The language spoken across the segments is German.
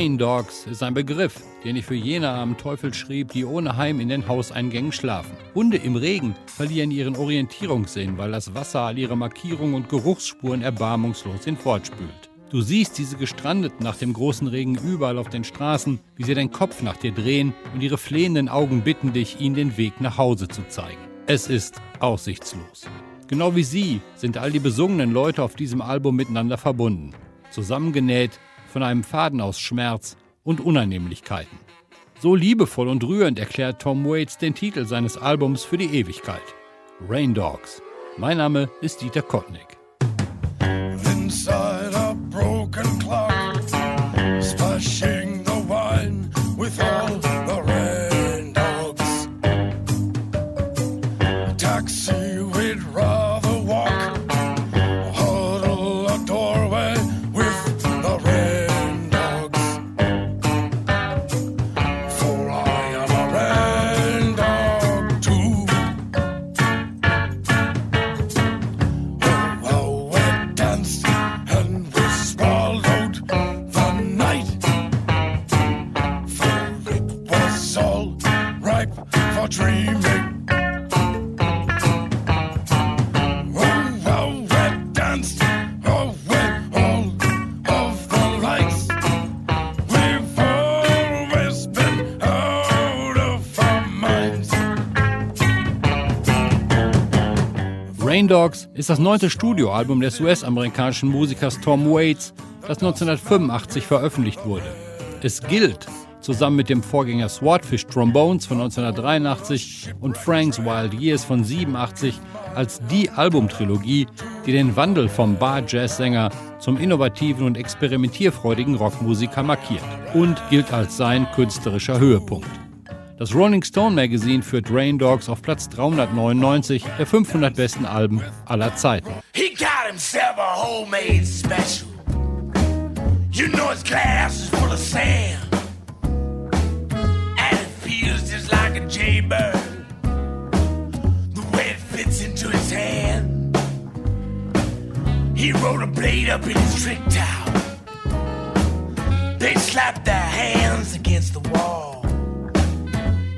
Rain Dogs ist ein Begriff, den ich für jene am Teufel schrieb, die ohne Heim in den Hauseingängen schlafen. Hunde im Regen verlieren ihren Orientierungssinn, weil das Wasser all ihre Markierungen und Geruchsspuren erbarmungslos hinfortspült. Du siehst diese Gestrandeten nach dem großen Regen überall auf den Straßen, wie sie den Kopf nach dir drehen und ihre flehenden Augen bitten dich, ihnen den Weg nach Hause zu zeigen. Es ist aussichtslos. Genau wie sie sind all die besungenen Leute auf diesem Album miteinander verbunden. Zusammengenäht von einem Faden aus Schmerz und Unannehmlichkeiten. So liebevoll und rührend erklärt Tom Waits den Titel seines Albums für die Ewigkeit. Rain Dogs. Mein Name ist Dieter Kottnick. Dogs ist das neunte Studioalbum des US-amerikanischen Musikers Tom Waits, das 1985 veröffentlicht wurde. Es gilt, zusammen mit dem Vorgänger Swordfish Trombones von 1983 und Frank's Wild Years von 87 als die Albumtrilogie, die den Wandel vom Bar-Jazz-Sänger zum innovativen und experimentierfreudigen Rockmusiker markiert und gilt als sein künstlerischer Höhepunkt. Das Rolling Stone Magazine führt Rain Dogs auf Platz 399 der 500 besten Alben aller Zeiten. He got himself a homemade special. You know his glass is full of sand. And it feels just like a jaybird. The way it fits into his hand. He rode a blade up in his trick towel. They slapped their hands against the wall.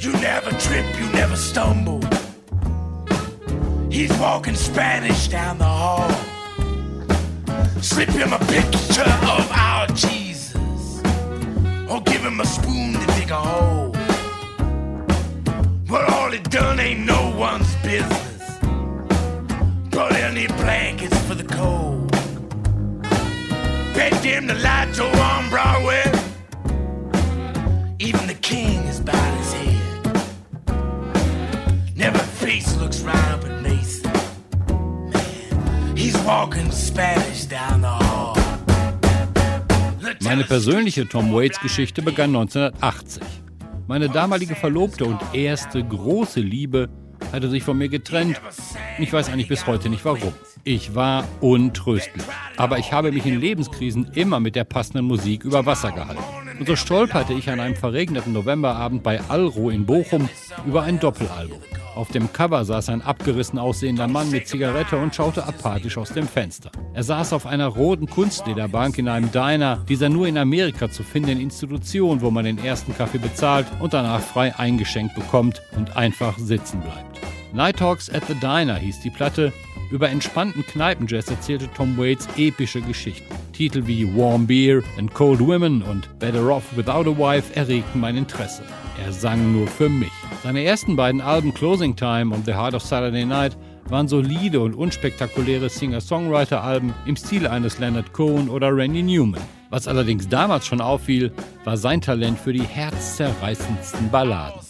You never trip, you never stumble. He's walking Spanish down the hall. Slip him a picture of our Jesus. Or give him a spoon to dig a hole. But all it done ain't no one's business. But any blankets for the cold. Bet him the lights are on Broadway. Walking Spanish down the hall. Meine persönliche Tom Waits Geschichte begann 1980. Meine damalige Verlobte und erste große Liebe hatte sich von mir getrennt. Ich weiß eigentlich bis heute nicht warum. Ich war untröstlich. Aber ich habe mich in Lebenskrisen immer mit der passenden Musik über Wasser gehalten. Und so stolperte ich an einem verregneten Novemberabend bei Alro in Bochum über ein Doppelalbum. Auf dem Cover saß ein abgerissen aussehender Mann mit Zigarette und schaute apathisch aus dem Fenster. Er saß auf einer roten Kunstlederbank in einem Diner, dieser nur in Amerika zu findenden Institution, wo man den ersten Kaffee bezahlt und danach frei eingeschenkt bekommt und einfach sitzen bleibt. Night Talks at the Diner hieß die Platte. Über entspannten Kneipenjazz erzählte Tom Waits epische Geschichten. Titel wie Warm Beer and Cold Women und Better Off Without a Wife erregten mein Interesse. Er sang nur für mich. Seine ersten beiden Alben Closing Time und The Heart of Saturday Night waren solide und unspektakuläre Singer-Songwriter-Alben im Stil eines Leonard Cohen oder Randy Newman. Was allerdings damals schon auffiel, war sein Talent für die herzzerreißendsten Balladen.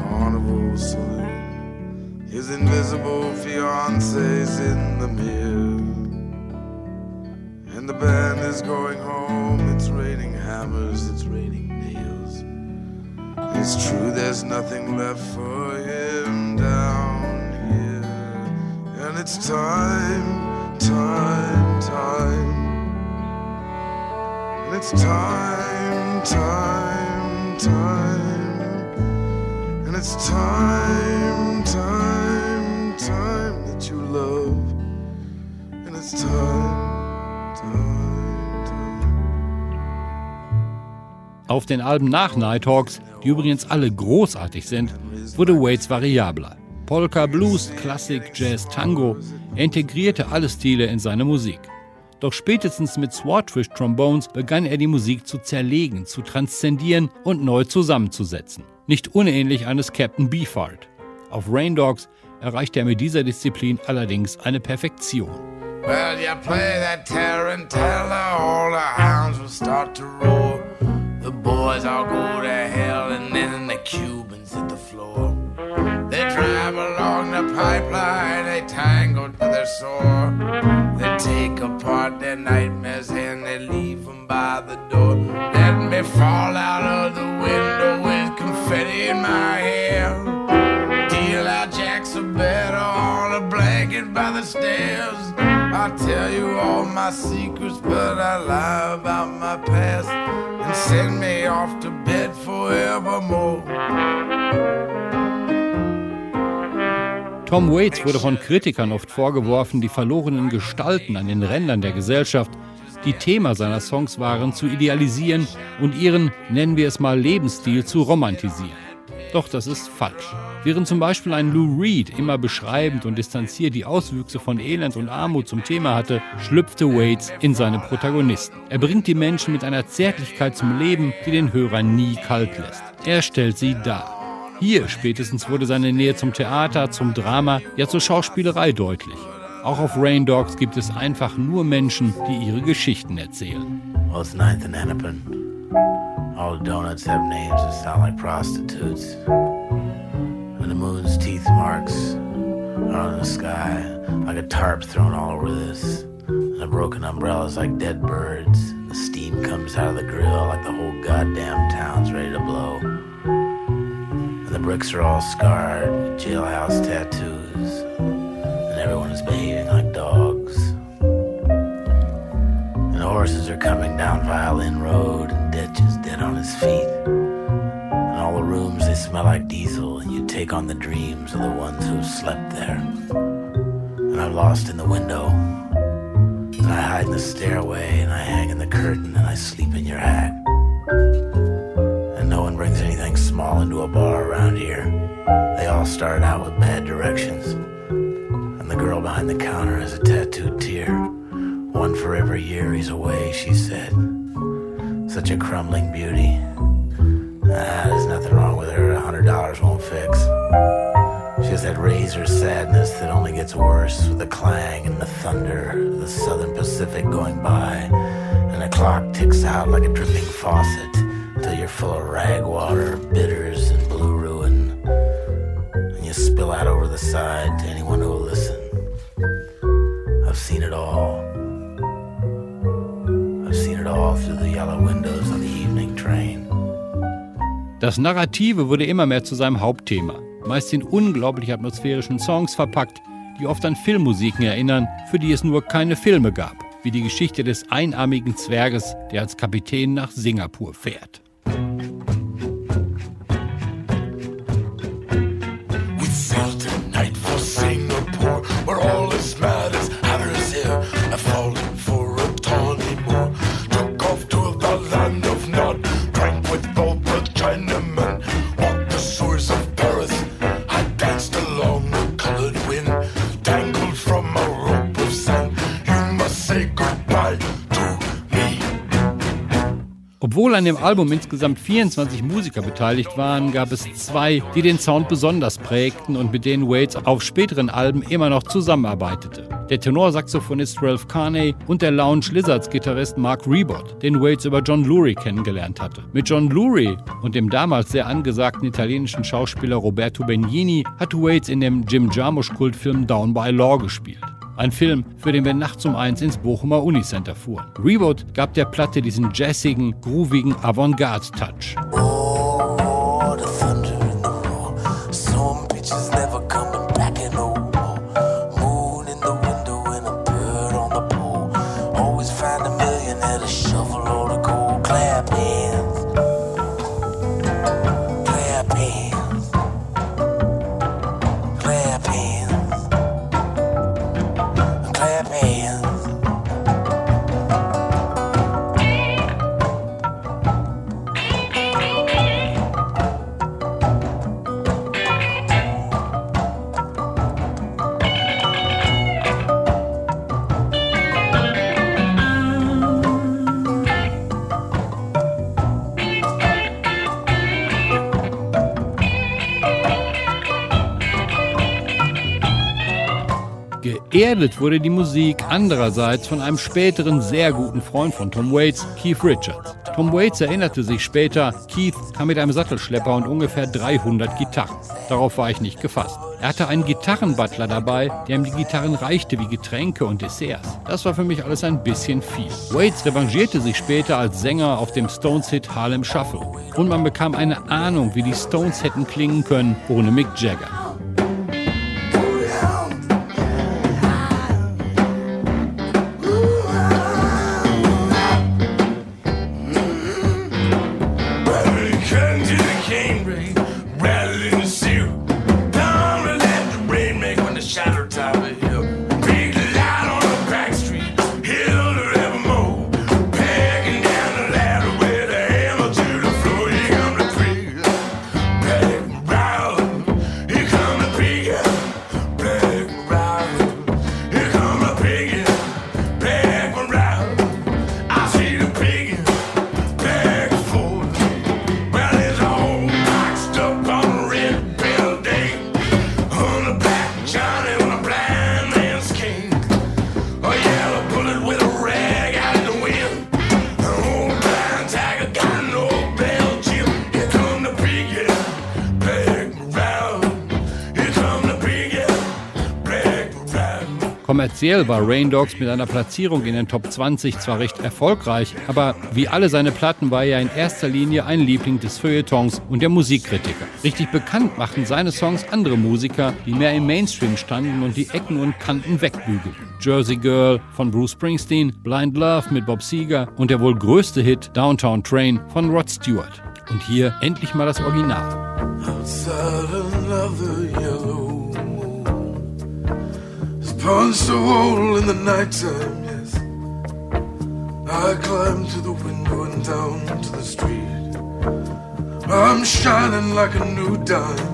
carnival saloon. His invisible fiance's in the mirror. And the band is going home. It's raining hammers, it's raining nails. It's true, there's nothing left for him down here. And it's time, time, time. And it's time, time, time. It's time, time, time that you love. And it's time, time, time. Auf den Alben nach Nighthawks, die übrigens alle großartig sind, wurde Waits variabler. Polka, Blues, Klassik, Jazz, Tango, er integrierte alle Stile in seine Musik. Doch spätestens mit Swordfish Trombones begann er die Musik zu zerlegen, zu transzendieren und neu zusammenzusetzen. Nicht unähnlich eines Captain Beefheart. Auf Rain Dogs erreichte er mit dieser Disziplin allerdings eine Perfektion. Well, you play that tarantella, all the hounds will start to roar. The boys all go to hell, and then the Cubans hit the floor. They drive along the pipeline, they tangle to their sore. They take apart their nightmares and they leave them by the door. Let me fall out of the stairs. I tell you all my secrets, but I lie about my past and send me off to bed forevermore. Tom Waits wurde von Kritikern oft vorgeworfen, die verlorenen Gestalten an den Rändern der Gesellschaft, die Thema seiner Songs waren, zu idealisieren und ihren, nennen wir es mal, Lebensstil zu romantisieren. Doch das ist falsch. Während zum Beispiel ein Lou Reed immer beschreibend und distanziert die Auswüchse von Elend und Armut zum Thema hatte, schlüpfte Waits in seine Protagonisten. Er bringt die Menschen mit einer Zärtlichkeit zum Leben, die den Hörer nie kalt lässt. Er stellt sie dar. Hier spätestens wurde seine Nähe zum Theater, zum Drama, ja zur Schauspielerei deutlich. Auch auf Rain Dogs gibt es einfach nur Menschen, die ihre Geschichten erzählen. Well, it's 9th and Hennepin. All the donuts have names that sound like prostitutes. And the moon's teeth marks are on the sky like a tarp thrown all over this. And the broken umbrellas like dead birds. The steam comes out of the grill like the whole goddamn town's ready to blow. And the bricks are all scarred jailhouse tattoos. And everyone is behaving like dogs. And the horses are coming down Violin Road, is dead on his feet. And all the rooms, they smell like diesel, and you take on the dreams of the ones who slept there. And I'm lost in the window. And I hide in the stairway, and I hang in the curtain, and I sleep in your hat. And no one brings anything small into a bar around here. They all start out with bad directions. And the girl behind the counter has a tattooed tear. One for every year he's away, she said. Such a crumbling beauty. Ah, there's nothing wrong with her. A hundred dollars won't fix. She has that razor sadness that only gets worse with the clang and the thunder of the Southern Pacific going by. And the clock ticks out like a dripping faucet till you're full of rag water, bitters, and blue ruin. And you spill out over the side to anyone who will listen. Das Narrative wurde immer mehr zu seinem Hauptthema, meist in unglaublich atmosphärischen Songs verpackt, die oft an Filmmusiken erinnern, für die es nur keine Filme gab, wie die Geschichte des einarmigen Zwerges, der als Kapitän nach Singapur fährt. An dem Album insgesamt 24 Musiker beteiligt waren, gab es zwei, die den Sound besonders prägten und mit denen Waits auf späteren Alben immer noch zusammenarbeitete. Der Tenorsaxophonist Ralph Carney und der Lounge Lizards Gitarrist Mark Rebot, den Waits über John Lurie kennengelernt hatte. Mit John Lurie und dem damals sehr angesagten italienischen Schauspieler Roberto Benigni hat Waits in dem Jim Jarmusch-Kultfilm Down by Law gespielt. Ein Film, für den wir nachts um eins ins Bochumer Unicenter fuhren. Reboot gab der Platte diesen jazzigen, groovigen Avantgarde-Touch. Geerdet wurde die Musik andererseits von einem späteren sehr guten Freund von Tom Waits, Keith Richards. Tom Waits erinnerte sich später, Keith kam mit einem Sattelschlepper und ungefähr 300 Gitarren. Darauf war ich nicht gefasst. Er hatte einen Gitarrenbutler dabei, der ihm die Gitarren reichte wie Getränke und Desserts. Das war für mich alles ein bisschen viel. Waits revanchierte sich später als Sänger auf dem Stones-Hit Harlem Shuffle. Und man bekam eine Ahnung, wie die Stones hätten klingen können ohne Mick Jagger. Kommerziell war Rain Dogs mit einer Platzierung in den Top 20 zwar recht erfolgreich, aber wie alle seine Platten war er in erster Linie ein Liebling des Feuilletons und der Musikkritiker. Richtig bekannt machten seine Songs andere Musiker, die mehr im Mainstream standen und die Ecken und Kanten wegbügelten. Jersey Girl von Bruce Springsteen, Blind Love mit Bob Seger und der wohl größte Hit Downtown Train von Rod Stewart. Und hier endlich mal das Original. Hole in the nighttime, yes. I climb to the window and down to the street. I'm shining like a new dime.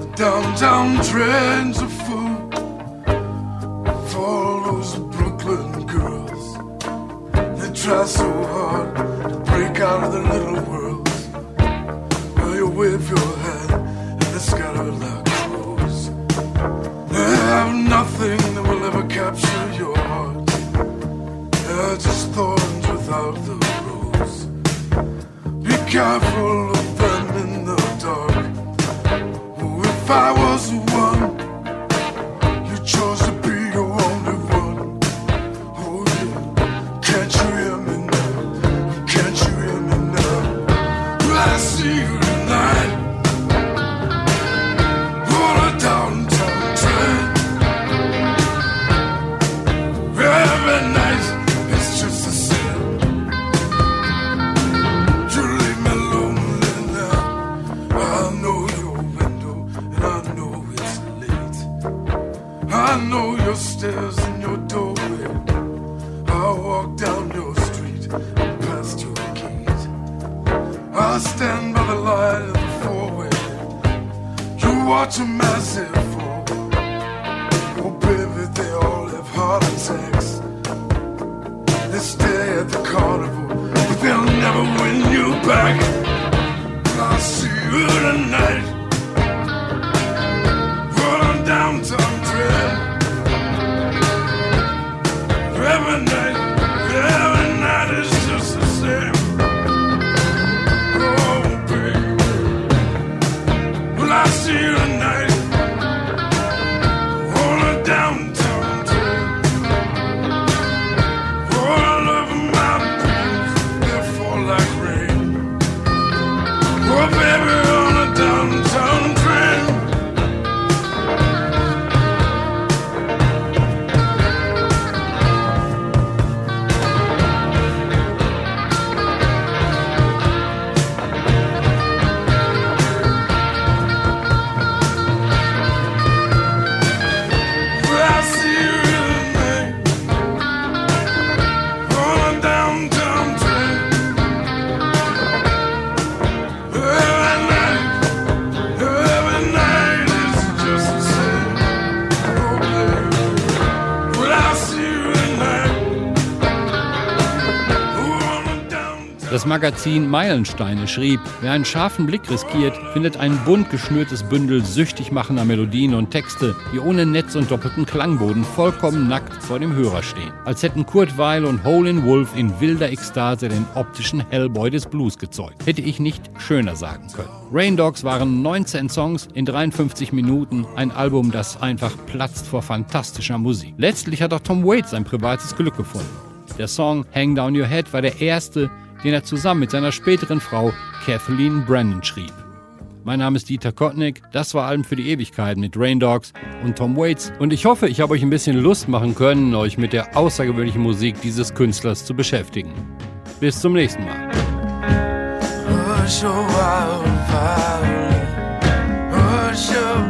The downtown trends are full for all those Brooklyn girls. They try so hard to break out of their little They're just thorns without the rose. Be careful of them in the dark. Oh, if I was know your stairs and your doorway. I walk down your street and past your gate. I stand by the light of the four-way. You watch a man. Every night, Magazin Meilensteine schrieb, wer einen scharfen Blick riskiert, findet ein bunt geschnürtes Bündel süchtig machender Melodien und Texte, die ohne Netz und doppelten Klangboden vollkommen nackt vor dem Hörer stehen. Als hätten Kurt Weil und Hole Wolf in wilder Ekstase den optischen Hellboy des Blues gezeugt. Hätte ich nicht schöner sagen können. Rain Dogs waren 19 Songs in 53 Minuten, ein Album, das einfach platzt vor fantastischer Musik. Letztlich hat auch Tom Waits sein privates Glück gefunden. Der Song Hang Down Your Head war der erste, den er zusammen mit seiner späteren Frau Kathleen Brennan schrieb. Mein Name ist Dieter Kottnick, das war Alben für die Ewigkeit mit Rain Dogs und Tom Waits und ich hoffe, ich habe euch ein bisschen Lust machen können, euch mit der außergewöhnlichen Musik dieses Künstlers zu beschäftigen. Bis zum nächsten Mal. Hush, your wild violet. Hush, your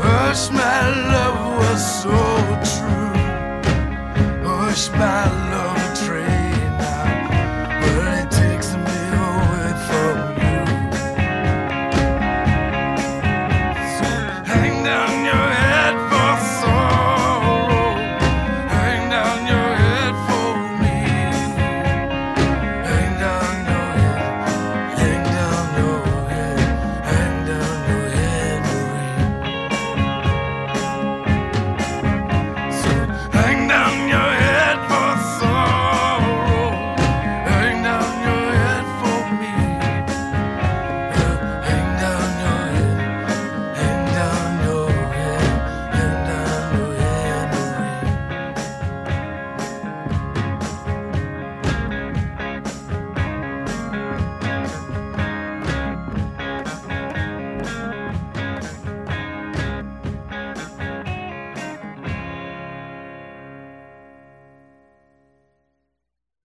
Hush, my love, was so true. Hush, my. young, young.